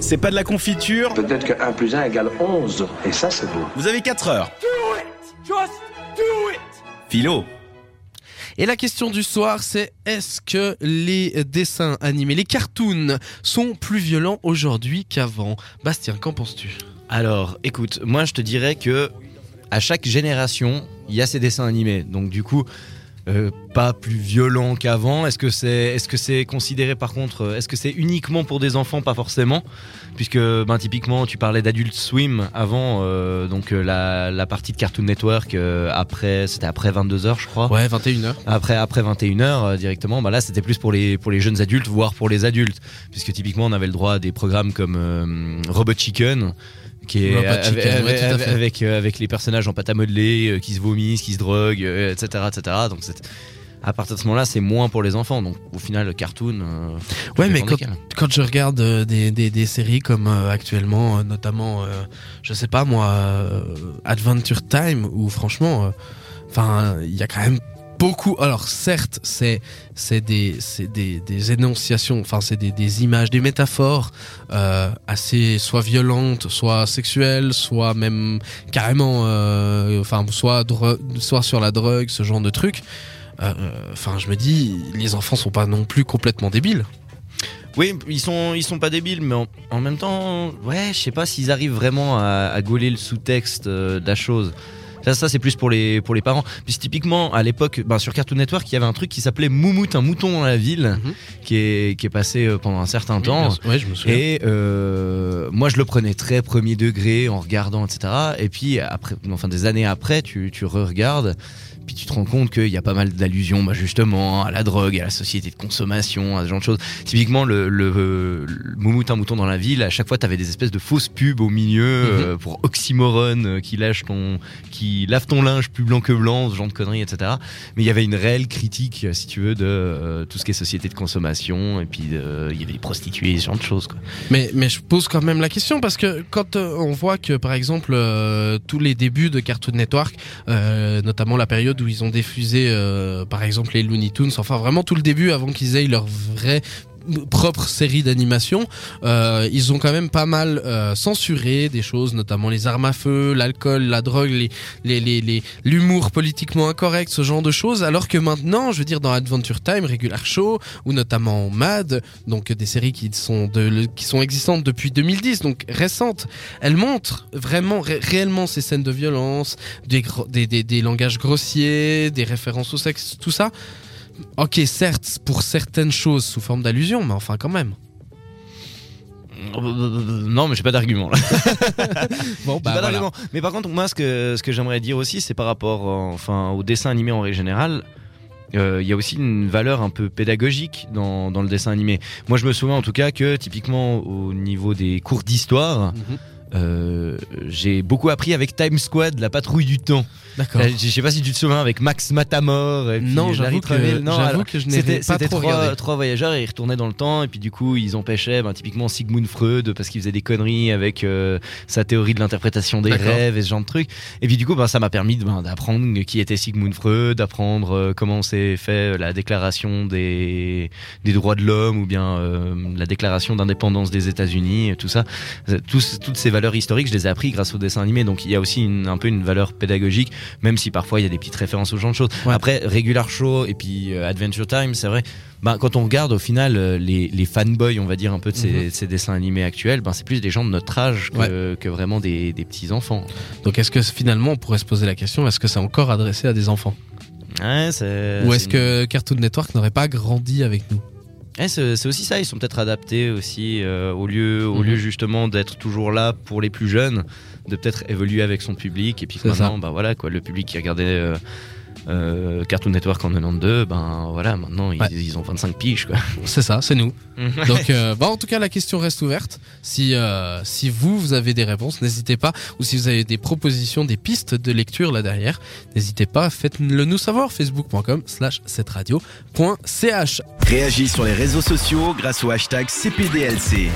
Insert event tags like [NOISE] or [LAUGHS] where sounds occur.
C'est pas de la confiture. Peut-être que 1 plus 1 égale 11. Et ça, c'est beau. Vous avez 4 heures. Philo. Et la question du soir, c'est est-ce que les dessins animés, les cartoons, sont plus violents aujourd'hui qu'avant? Bastien, qu'en penses-tu? Alors, écoute, moi je te dirais que à chaque génération, il y a ces dessins animés. Donc du coup, euh, pas plus violent qu'avant. Est-ce que c'est considéré par contre euh, est-ce que c'est uniquement pour des enfants? Pas forcément puisque ben typiquement tu parlais d'Adult Swim avant euh, donc la, la, partie de Cartoon Network après c'était après 22h je crois. Ouais, 21h. Après après 21h directement bah là c'était plus pour les pour les jeunes adultes voire pour les adultes puisque typiquement on avait le droit à des programmes comme Robot Chicken qui est avec, euh, avec, les personnages en pâte à modeler, euh, qui se vomissent, qui se droguent, etc., etc. Donc à partir de ce moment-là, c'est moins pour les enfants. Donc au final, le cartoon. Euh, ouais, mais quand, quand, je regarde des, des, des séries comme actuellement, notamment, je sais pas moi, Adventure Time, où franchement, enfin, il y a quand même beaucoup. Alors certes, c'est c'est des des, des énonciations, enfin c'est des, des images, des métaphores euh, assez soit violentes, soit sexuelles, soit même carrément, euh, enfin soit soit sur la drogue, ce genre de trucs. Euh, enfin, je me dis, les enfants sont pas non plus complètement débiles. Oui, ils sont, ils sont pas débiles, mais en, même temps, ouais, je sais pas s'ils arrivent vraiment à, à gauler le sous-texte de la chose. Ça, ça c'est plus pour les, pour les parents. Puis typiquement, à l'époque, ben, sur Cartoon Network, il y avait un truc qui s'appelait Moumout, un mouton dans la ville, mhm. qui, est, qui est passé euh, pendant un certain temps. Ouais, je me souviens. Et euh, moi, je le prenais très premier degré en regardant, etc. Et puis, après, enfin, des années après, tu, tu re-regardes puis tu te rends compte qu'il y a pas mal d'allusions bah, justement à la drogue, à la société de consommation, à ce genre de choses. Typiquement, le, le, Moumout un mouton dans la ville, à chaque fois, tu avais des espèces de fausses pubs au milieu mhm. euh, pour Oxymoron euh, qui lâche ton, qui lave ton linge plus blanc que blanc, ce genre de conneries, etc. Mais il y avait une réelle critique, si tu veux, de euh, tout ce qui est société de consommation, et puis il y avait des prostituées, ce genre de choses. Quoi. Mais, mais je pose quand même la question parce que quand on voit que, par exemple, tous les débuts de Cartoon Network, notamment la période où ils ont diffusé, euh, par exemple, les Looney Tunes, enfin vraiment tout le début avant qu'ils aient leur vrai propre série d'animation, euh, ils ont quand même pas mal euh, censuré des choses, notamment les armes à feu, l'alcool, la drogue, l'humour politiquement incorrect, ce genre de choses. Alors que maintenant, je veux dire, dans Adventure Time, Regular Show ou notamment Mad, donc des séries qui sont qui sont existantes depuis 2010, donc récentes, elles montrent vraiment réellement ces scènes de violence, des langages grossiers, des références au sexe, tout ça. Ok, certes, pour certaines choses sous forme d'allusion, mais enfin quand même. Non, mais j'ai pas d'argument. [LAUGHS] bon, bah, pas Mais par contre, moi, ce que, ce que j'aimerais dire aussi, c'est par rapport enfin, au dessin animé en règle générale. Euh, il y a aussi une valeur un peu pédagogique dans, dans, le dessin animé. Moi, je me souviens en tout cas que typiquement au niveau des cours d'histoire, mhm. Euh, j'ai beaucoup appris avec Time Squad, la patrouille du temps. D'accord. Je sais pas si tu te souviens avec Max Matamor. Et non, j'avoue que, non, que je n'ai pas trop trois, voyageurs et ils retournaient dans le temps et puis du coup ils empêchaient ben, typiquement Sigmund Freud parce qu'il faisait des conneries avec euh, sa théorie de l'interprétation des rêves et ce genre de trucs. Et puis du coup ben, ça m'a permis ben, d'apprendre qui était Sigmund Freud, d'apprendre euh, comment s'est fait la déclaration des, des droits de l'homme ou bien la déclaration d'indépendance des États-Unis, tout ça. Toutes ces valeurs historiques, je les ai appris grâce au dessin animé. Donc il y a aussi un peu une valeur pédagogique, même si parfois il y a des petites références aux genre de choses. Après, Regular Show et puis euh, Adventure Time, c'est vrai. Bah, quand on regarde au final euh, les, les fanboys, on va dire un peu de ces, mhm. ces dessins animés actuels, ben, c'est plus des gens de notre âge que, que vraiment des, des petits enfants. Donc est-ce que finalement on pourrait se poser la question, est-ce que c'est encore adressé à des enfants? Ouais, Ou est-ce que Cartoon Network n'aurait pas grandi avec nous? Eh, c'est aussi ça, ils sont peut-être adaptés aussi euh, au lieu, au lieu mhm. justement d'être toujours là pour les plus jeunes, de peut-être évoluer avec son public et puis maintenant, bah voilà quoi, le public qui regardait euh, euh, Cartoon Network en 92, ben voilà, maintenant ils, ont 25 piges quoi. C'est ça, c'est nous. [LAUGHS] Donc euh, bah, en tout cas la question reste ouverte. Si euh, si vous vous avez des réponses, n'hésitez pas ou si vous avez des propositions, des pistes de lecture là derrière, n'hésitez pas, faites-le nous savoir facebook.com/slash Réagis sur les réseaux sociaux grâce au hashtag CPDLC.